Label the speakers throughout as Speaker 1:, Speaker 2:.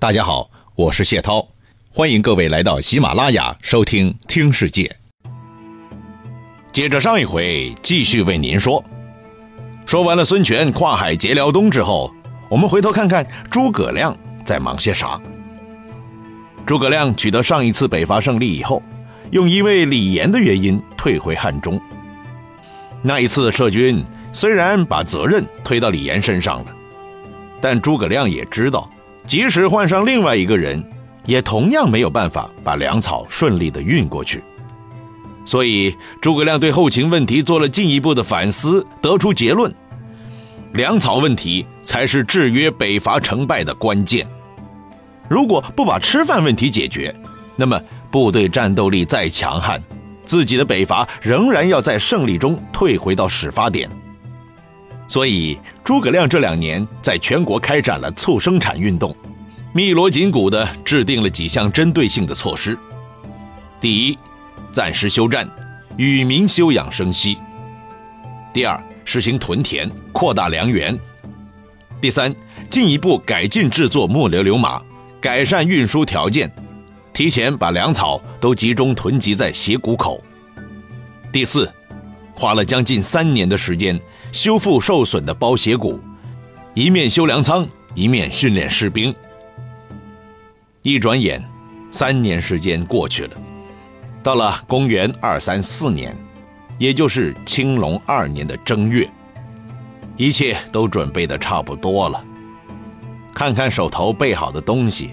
Speaker 1: 大家好，我是谢涛，欢迎各位来到喜马拉雅收听《听世界》。接着上一回，继续为您说。说完了孙权跨海劫辽东之后，我们回头看看诸葛亮在忙些啥。诸葛亮取得上一次北伐胜利以后，用因为李严的原因退回汉中。那一次撤军，虽然把责任推到李严身上了，但诸葛亮也知道。即使换上另外一个人，也同样没有办法把粮草顺利的运过去。所以诸葛亮对后勤问题做了进一步的反思，得出结论：粮草问题才是制约北伐成败的关键。如果不把吃饭问题解决，那么部队战斗力再强悍，自己的北伐仍然要在胜利中退回到始发点。所以，诸葛亮这两年在全国开展了促生产运动，密锣紧鼓地制定了几项针对性的措施。第一，暂时休战，与民休养生息；第二，实行屯田，扩大粮源；第三，进一步改进制作木牛流马，改善运输条件，提前把粮草都集中囤积在斜谷口；第四，花了将近三年的时间。修复受损的包斜谷，一面修粮仓，一面训练士兵。一转眼，三年时间过去了，到了公元二三四年，也就是青龙二年的正月，一切都准备的差不多了。看看手头备好的东西，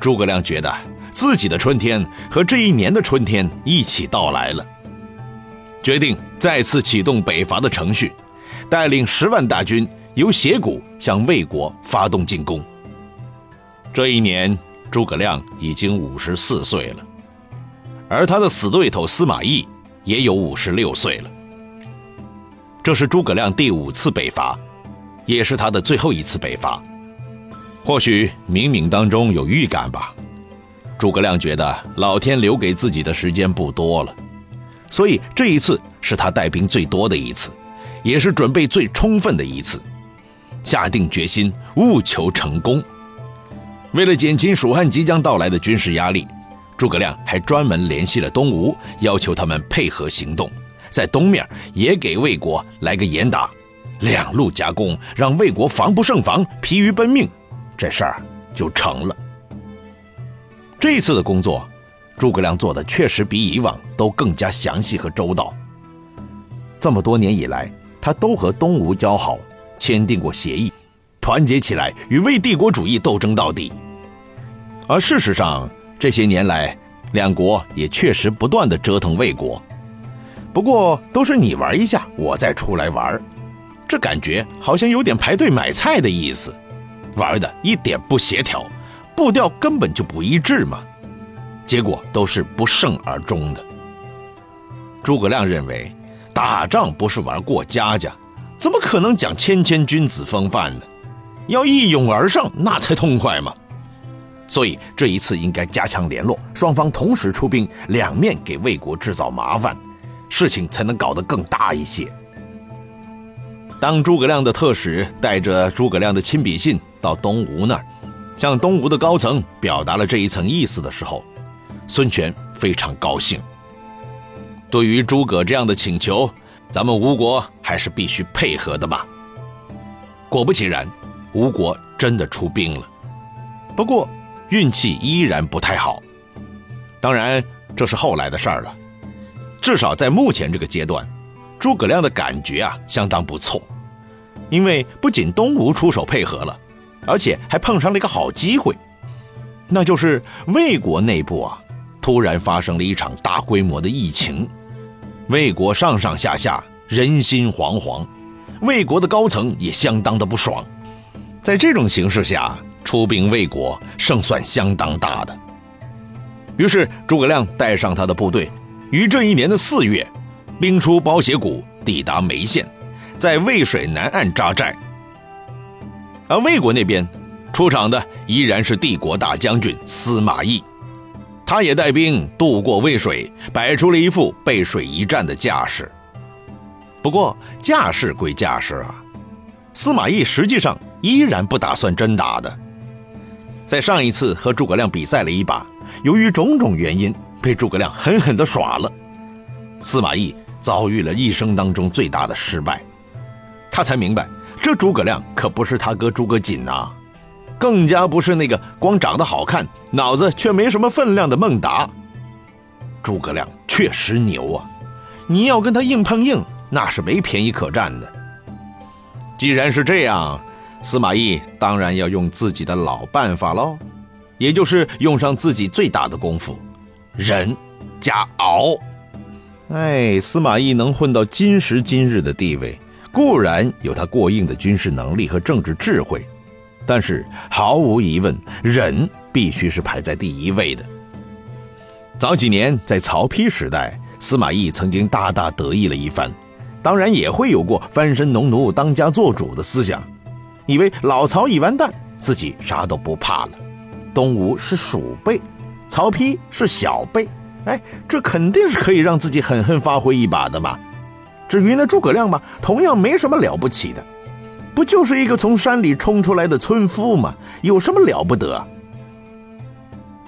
Speaker 1: 诸葛亮觉得自己的春天和这一年的春天一起到来了，决定再次启动北伐的程序。带领十万大军由斜谷向魏国发动进攻。这一年，诸葛亮已经五十四岁了，而他的死对头司马懿也有五十六岁了。这是诸葛亮第五次北伐，也是他的最后一次北伐。或许冥冥当中有预感吧。诸葛亮觉得老天留给自己的时间不多了，所以这一次是他带兵最多的一次。也是准备最充分的一次，下定决心务求成功。为了减轻蜀汉即将到来的军事压力，诸葛亮还专门联系了东吴，要求他们配合行动，在东面也给魏国来个严打，两路夹攻，让魏国防不胜防，疲于奔命，这事儿就成了。这次的工作，诸葛亮做的确实比以往都更加详细和周到。这么多年以来，他都和东吴交好，签订过协议，团结起来与魏帝国主义斗争到底。而事实上，这些年来，两国也确实不断的折腾魏国。不过，都是你玩一下，我再出来玩，这感觉好像有点排队买菜的意思，玩的一点不协调，步调根本就不一致嘛。结果都是不胜而终的。诸葛亮认为。打仗不是玩过家家，怎么可能讲谦谦君子风范呢？要一拥而上，那才痛快嘛！所以这一次应该加强联络，双方同时出兵，两面给魏国制造麻烦，事情才能搞得更大一些。当诸葛亮的特使带着诸葛亮的亲笔信到东吴那儿，向东吴的高层表达了这一层意思的时候，孙权非常高兴。对于诸葛这样的请求，咱们吴国还是必须配合的吧。果不其然，吴国真的出兵了，不过运气依然不太好。当然，这是后来的事儿了。至少在目前这个阶段，诸葛亮的感觉啊相当不错，因为不仅东吴出手配合了，而且还碰上了一个好机会，那就是魏国内部啊突然发生了一场大规模的疫情。魏国上上下下人心惶惶，魏国的高层也相当的不爽。在这种形势下，出兵魏国胜算相当大的。于是诸葛亮带上他的部队，于这一年的四月，兵出包斜谷，抵达眉县，在渭水南岸扎寨。而魏国那边出场的依然是帝国大将军司马懿。他也带兵渡过渭水，摆出了一副背水一战的架势。不过架势归架势啊，司马懿实际上依然不打算真打的。在上一次和诸葛亮比赛了一把，由于种种原因，被诸葛亮狠狠地耍了。司马懿遭遇了一生当中最大的失败，他才明白，这诸葛亮可不是他哥诸葛瑾呐，更加不是那个光长得好看，脑子却没什么分量的孟达。诸葛亮确实牛啊，你要跟他硬碰硬，那是没便宜可占的。既然是这样，司马懿当然要用自己的老办法喽，也就是用上自己最大的功夫，忍加熬。哎，司马懿能混到今时今日的地位，固然有他过硬的军事能力和政治智慧，但是毫无疑问，忍必须是排在第一位的。早几年在曹丕时代，司马懿曾经大大得意了一番。当然也会有过翻身农奴当家做主的思想，以为老曹已完蛋，自己啥都不怕了。东吴是鼠辈，曹丕是小辈，哎，这肯定是可以让自己狠狠发挥一把的嘛。至于那诸葛亮嘛，同样没什么了不起的，不就是一个从山里冲出来的村夫吗？有什么了不得？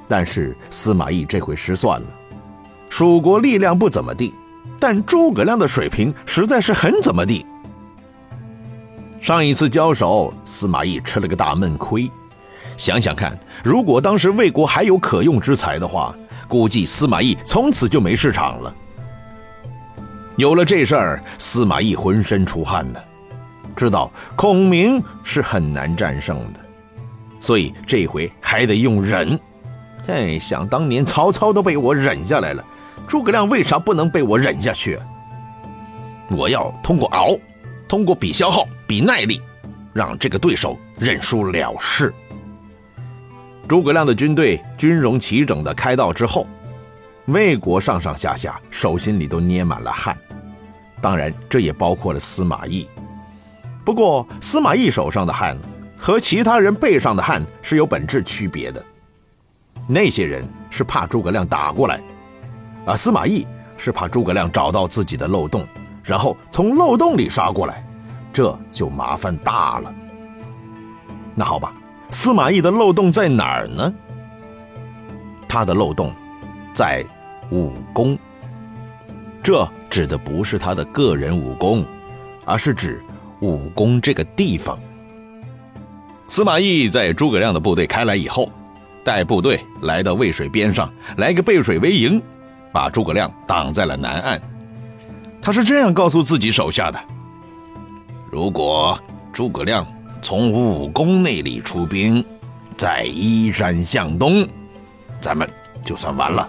Speaker 1: 但是司马懿这回失算了，蜀国力量不怎么地。但诸葛亮的水平实在是很怎么地。上一次交手，司马懿吃了个大闷亏。想想看，如果当时魏国还有可用之才的话，估计司马懿从此就没市场了。有了这事儿，司马懿浑身出汗呢，知道孔明是很难战胜的，所以这回还得用忍。哎，想当年曹操都被我忍下来了。诸葛亮为啥不能被我忍下去？我要通过熬，通过比消耗、比耐力，让这个对手认输了事。诸葛亮的军队军容齐整的开道之后，魏国上上下下手心里都捏满了汗，当然这也包括了司马懿。不过司马懿手上的汗和其他人背上的汗是有本质区别的，那些人是怕诸葛亮打过来。啊，司马懿是怕诸葛亮找到自己的漏洞，然后从漏洞里杀过来，这就麻烦大了。那好吧，司马懿的漏洞在哪儿呢？他的漏洞在武功。这指的不是他的个人武功，而是指武功这个地方。司马懿在诸葛亮的部队开来以后，带部队来到渭水边上，来个背水为营。把诸葛亮挡在了南岸，他是这样告诉自己手下的：如果诸葛亮从武功那里出兵，在依山向东，咱们就算完了；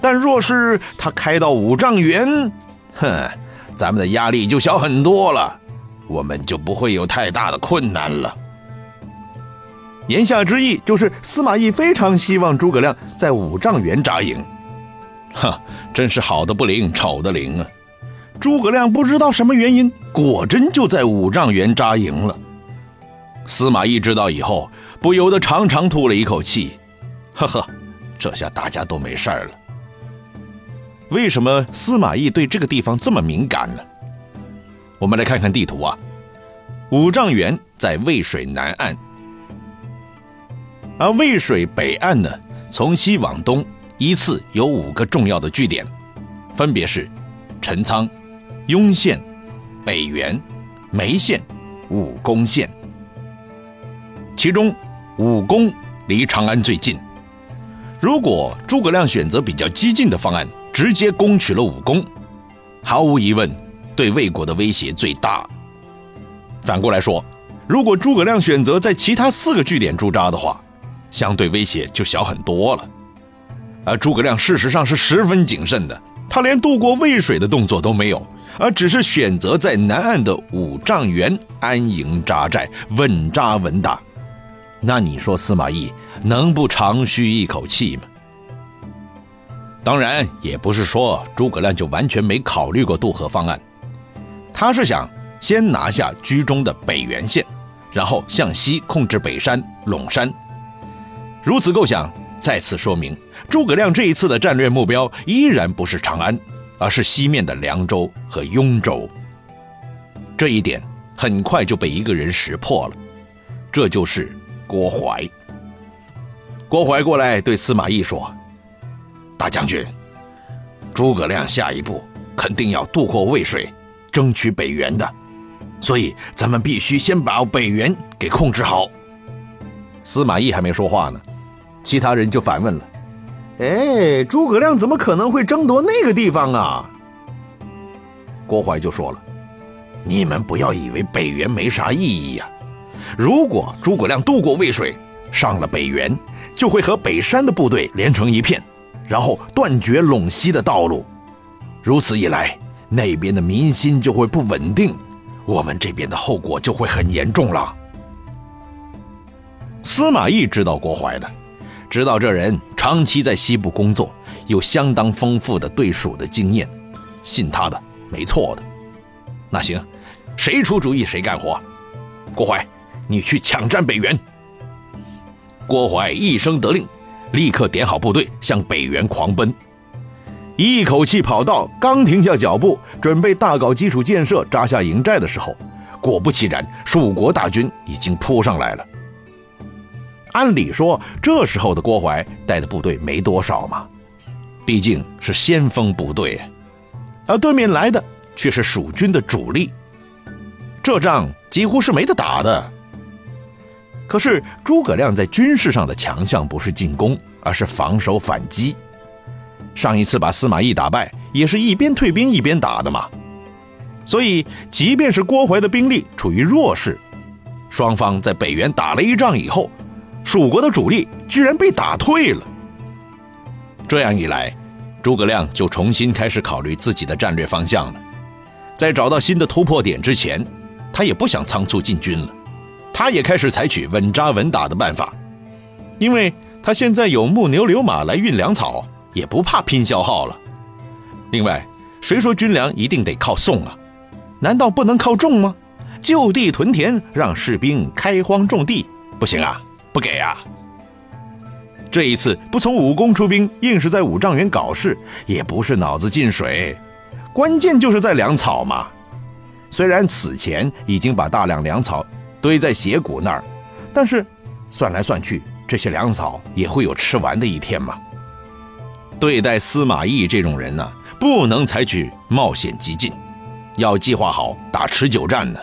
Speaker 1: 但若是他开到五丈原，哼，咱们的压力就小很多了，我们就不会有太大的困难了。言下之意就是司马懿非常希望诸葛亮在五丈原扎营。哈，真是好的不灵，丑的灵啊！诸葛亮不知道什么原因，果真就在五丈原扎营了。司马懿知道以后，不由得长长吐了一口气，呵呵，这下大家都没事了。为什么司马懿对这个地方这么敏感呢？我们来看看地图啊，五丈原在渭水南岸，而渭水北岸呢，从西往东。依次有五个重要的据点，分别是陈仓、雍县、北原、眉县、武功县。其中，武功离长安最近。如果诸葛亮选择比较激进的方案，直接攻取了武功，毫无疑问，对魏国的威胁最大。反过来说，如果诸葛亮选择在其他四个据点驻扎的话，相对威胁就小很多了。而诸葛亮事实上是十分谨慎的，他连渡过渭水的动作都没有，而只是选择在南岸的五丈原安营扎寨，稳扎稳打。那你说司马懿能不长吁一口气吗？当然，也不是说诸葛亮就完全没考虑过渡河方案，他是想先拿下居中的北原县，然后向西控制北山、陇山。如此构想，再次说明。诸葛亮这一次的战略目标依然不是长安，而是西面的凉州和雍州。这一点很快就被一个人识破了，这就是郭淮。郭淮过来对司马懿说：“大将军，诸葛亮下一步肯定要渡过渭水，争取北元的，所以咱们必须先把北元给控制好。”司马懿还没说话呢，其他人就反问了：“哎，诸葛亮怎么可能会争夺那个地方啊？”郭淮就说了：“你们不要以为北元没啥意义呀，如果诸葛亮渡过渭水，上了北原。”就会和北山的部队连成一片，然后断绝陇西的道路。如此一来，那边的民心就会不稳定，我们这边的后果就会很严重了。司马懿知道郭淮的，知道这人长期在西部工作，有相当丰富的对蜀的经验，信他的没错的。那行，谁出主意谁干活。郭淮，你去抢占北原。郭淮一声得令，立刻点好部队向北原狂奔，一口气跑到刚停下脚步，准备大搞基础建设、扎下营寨的时候，果不其然，蜀国大军已经扑上来了。按理说，这时候的郭淮带的部队没多少嘛，毕竟是先锋部队，而对面来的却是蜀军的主力，这仗几乎是没得打的。可是诸葛亮在军事上的强项不是进攻，而是防守反击。上一次把司马懿打败，也是一边退兵一边打的嘛。所以，即便是郭淮的兵力处于弱势，双方在北原打了一仗以后，蜀国的主力居然被打退了。这样一来，诸葛亮就重新开始考虑自己的战略方向了。在找到新的突破点之前，他也不想仓促进军了。他也开始采取稳扎稳打的办法，因为他现在有木牛流马来运粮草，也不怕拼消耗了。另外，谁说军粮一定得靠送啊？难道不能靠种吗？就地屯田，让士兵开荒种地，不行啊？不给啊？这一次不从武功出兵，硬是在五丈原搞事，也不是脑子进水，关键就是在粮草嘛。虽然此前已经把大量粮草。堆在斜谷那儿，但是算来算去，这些粮草也会有吃完的一天嘛。对待司马懿这种人呢，不能采取冒险激进，要计划好打持久战呢。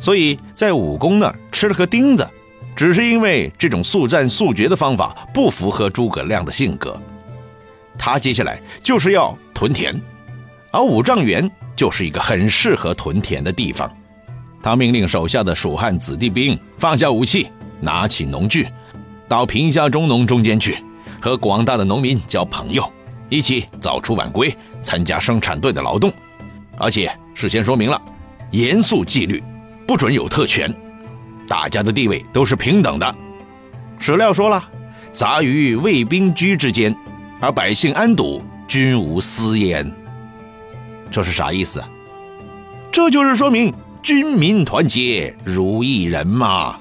Speaker 1: 所以在武功那儿吃了颗钉子，只是因为这种速战速决的方法不符合诸葛亮的性格。他接下来就是要屯田，而五丈原就是一个很适合屯田的地方。他命令手下的蜀汉子弟兵放下武器，拿起农具，到贫下中农中间去，和广大的农民交朋友，一起早出晚归，参加生产队的劳动，而且事先说明了，严肃纪律，不准有特权，大家的地位都是平等的。史料说了，杂于卫兵居之间，而百姓安堵，均无私焉。这是啥意思？这就是说明。军民团结如一人嘛。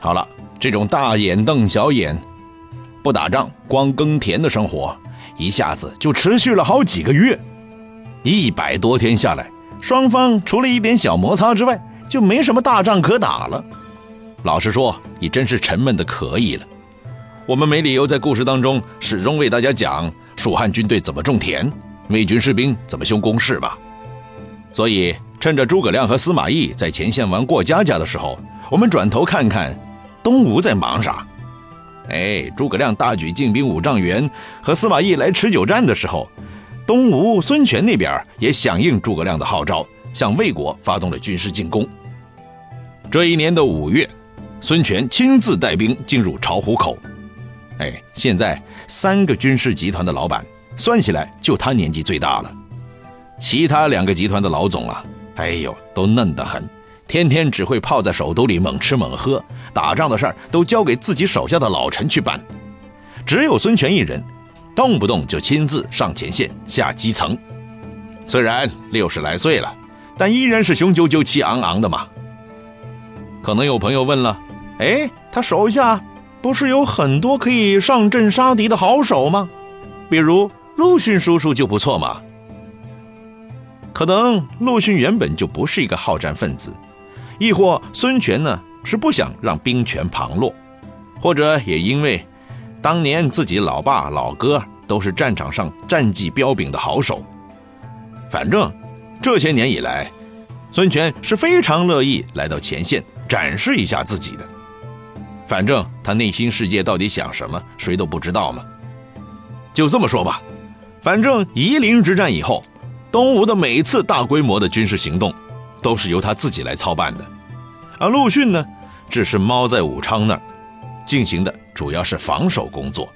Speaker 1: 好了，这种大眼瞪小眼、不打仗光耕田的生活，一下子就持续了好几个月。一百多天下来，双方除了一点小摩擦之外，就没什么大仗可打了。老实说，你真是沉闷的可以了。我们没理由在故事当中始终为大家讲蜀汉军队怎么种田，魏军士兵怎么修工事吧。所以。趁着诸葛亮和司马懿在前线玩过家家的时候，我们转头看看东吴在忙啥。哎，诸葛亮大举进兵五丈原，和司马懿来持久战的时候，东吴孙权那边也响应诸葛亮的号召，向魏国发动了军事进攻。这一年的五月，孙权亲自带兵进入巢湖口。哎，现在三个军事集团的老板算起来，就他年纪最大了，其他两个集团的老总啊。哎呦，都嫩得很，天天只会泡在首都里猛吃猛喝，打仗的事儿都交给自己手下的老臣去办。只有孙权一人，动不动就亲自上前线下基层。虽然六十来岁了，但依然是雄赳赳气昂昂的嘛。可能有朋友问了，哎，他手下不是有很多可以上阵杀敌的好手吗？比如陆逊叔叔就不错嘛。可能陆逊原本就不是一个好战分子，亦或孙权呢是不想让兵权旁落，或者也因为当年自己老爸老哥都是战场上战绩彪炳的好手。反正这些年以来，孙权是非常乐意来到前线展示一下自己的。反正他内心世界到底想什么，谁都不知道嘛。就这么说吧，反正夷陵之战以后，东吴的每次大规模的军事行动，都是由他自己来操办的，而陆逊呢，只是猫在武昌那儿，进行的主要是防守工作。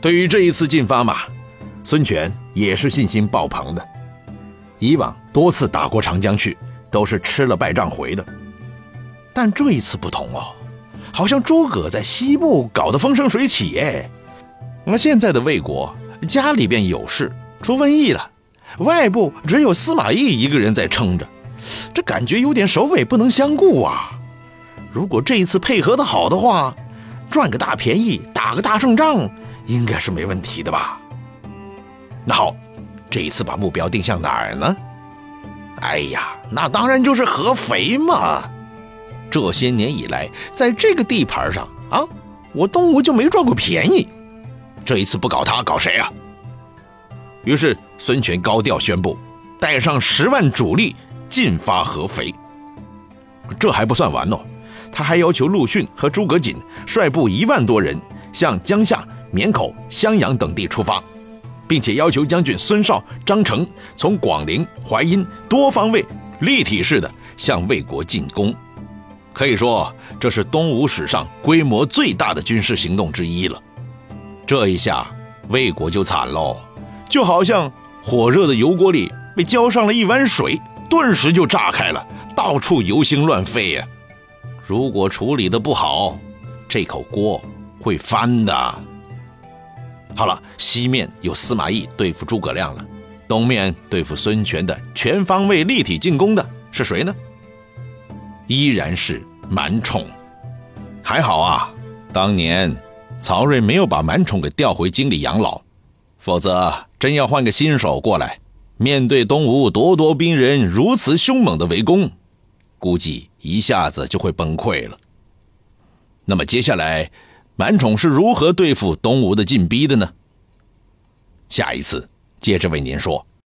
Speaker 1: 对于这一次进发嘛，孙权也是信心爆棚的。以往多次打过长江去，都是吃了败仗回的。但这一次不同哦，好像诸葛在西部搞得风生水起哎。那现在的魏国家里边有事，出瘟疫了，外部只有司马懿一个人在撑着，这感觉有点首尾不能相顾啊。如果这一次配合的好的话，赚个大便宜，打个大胜仗，应该是没问题的吧？那好，这一次把目标定向哪儿呢？哎呀，那当然就是合肥嘛。这些年以来，在这个地盘上啊，我东吴就没赚过便宜。这一次不搞他，搞谁啊？于是孙权高调宣布，带上十万主力进发合肥。这还不算完哦，他还要求陆逊和诸葛瑾率部一万多人向江夏、绵口、襄阳等地出发，并且要求将军孙绍、张成从广陵、淮阴多方位立体式的向魏国进攻。可以说，这是东吴史上规模最大的军事行动之一了。这一下，魏国就惨喽，就好像火热的油锅里被浇上了一碗水，顿时就炸开了，到处油星乱飞呀！如果处理的不好，这口锅会翻的。好了，西面有司马懿对付诸葛亮了，东面对付孙权的全方位立体进攻的是谁呢？依然是满宠，还好啊，当年曹睿没有把满宠给调回京里养老，否则真要换个新手过来，面对东吴咄咄逼人如此凶猛的围攻，估计一下子就会崩溃了。那么接下来，满宠是如何对付东吴的进逼的呢？下一次接着为您说。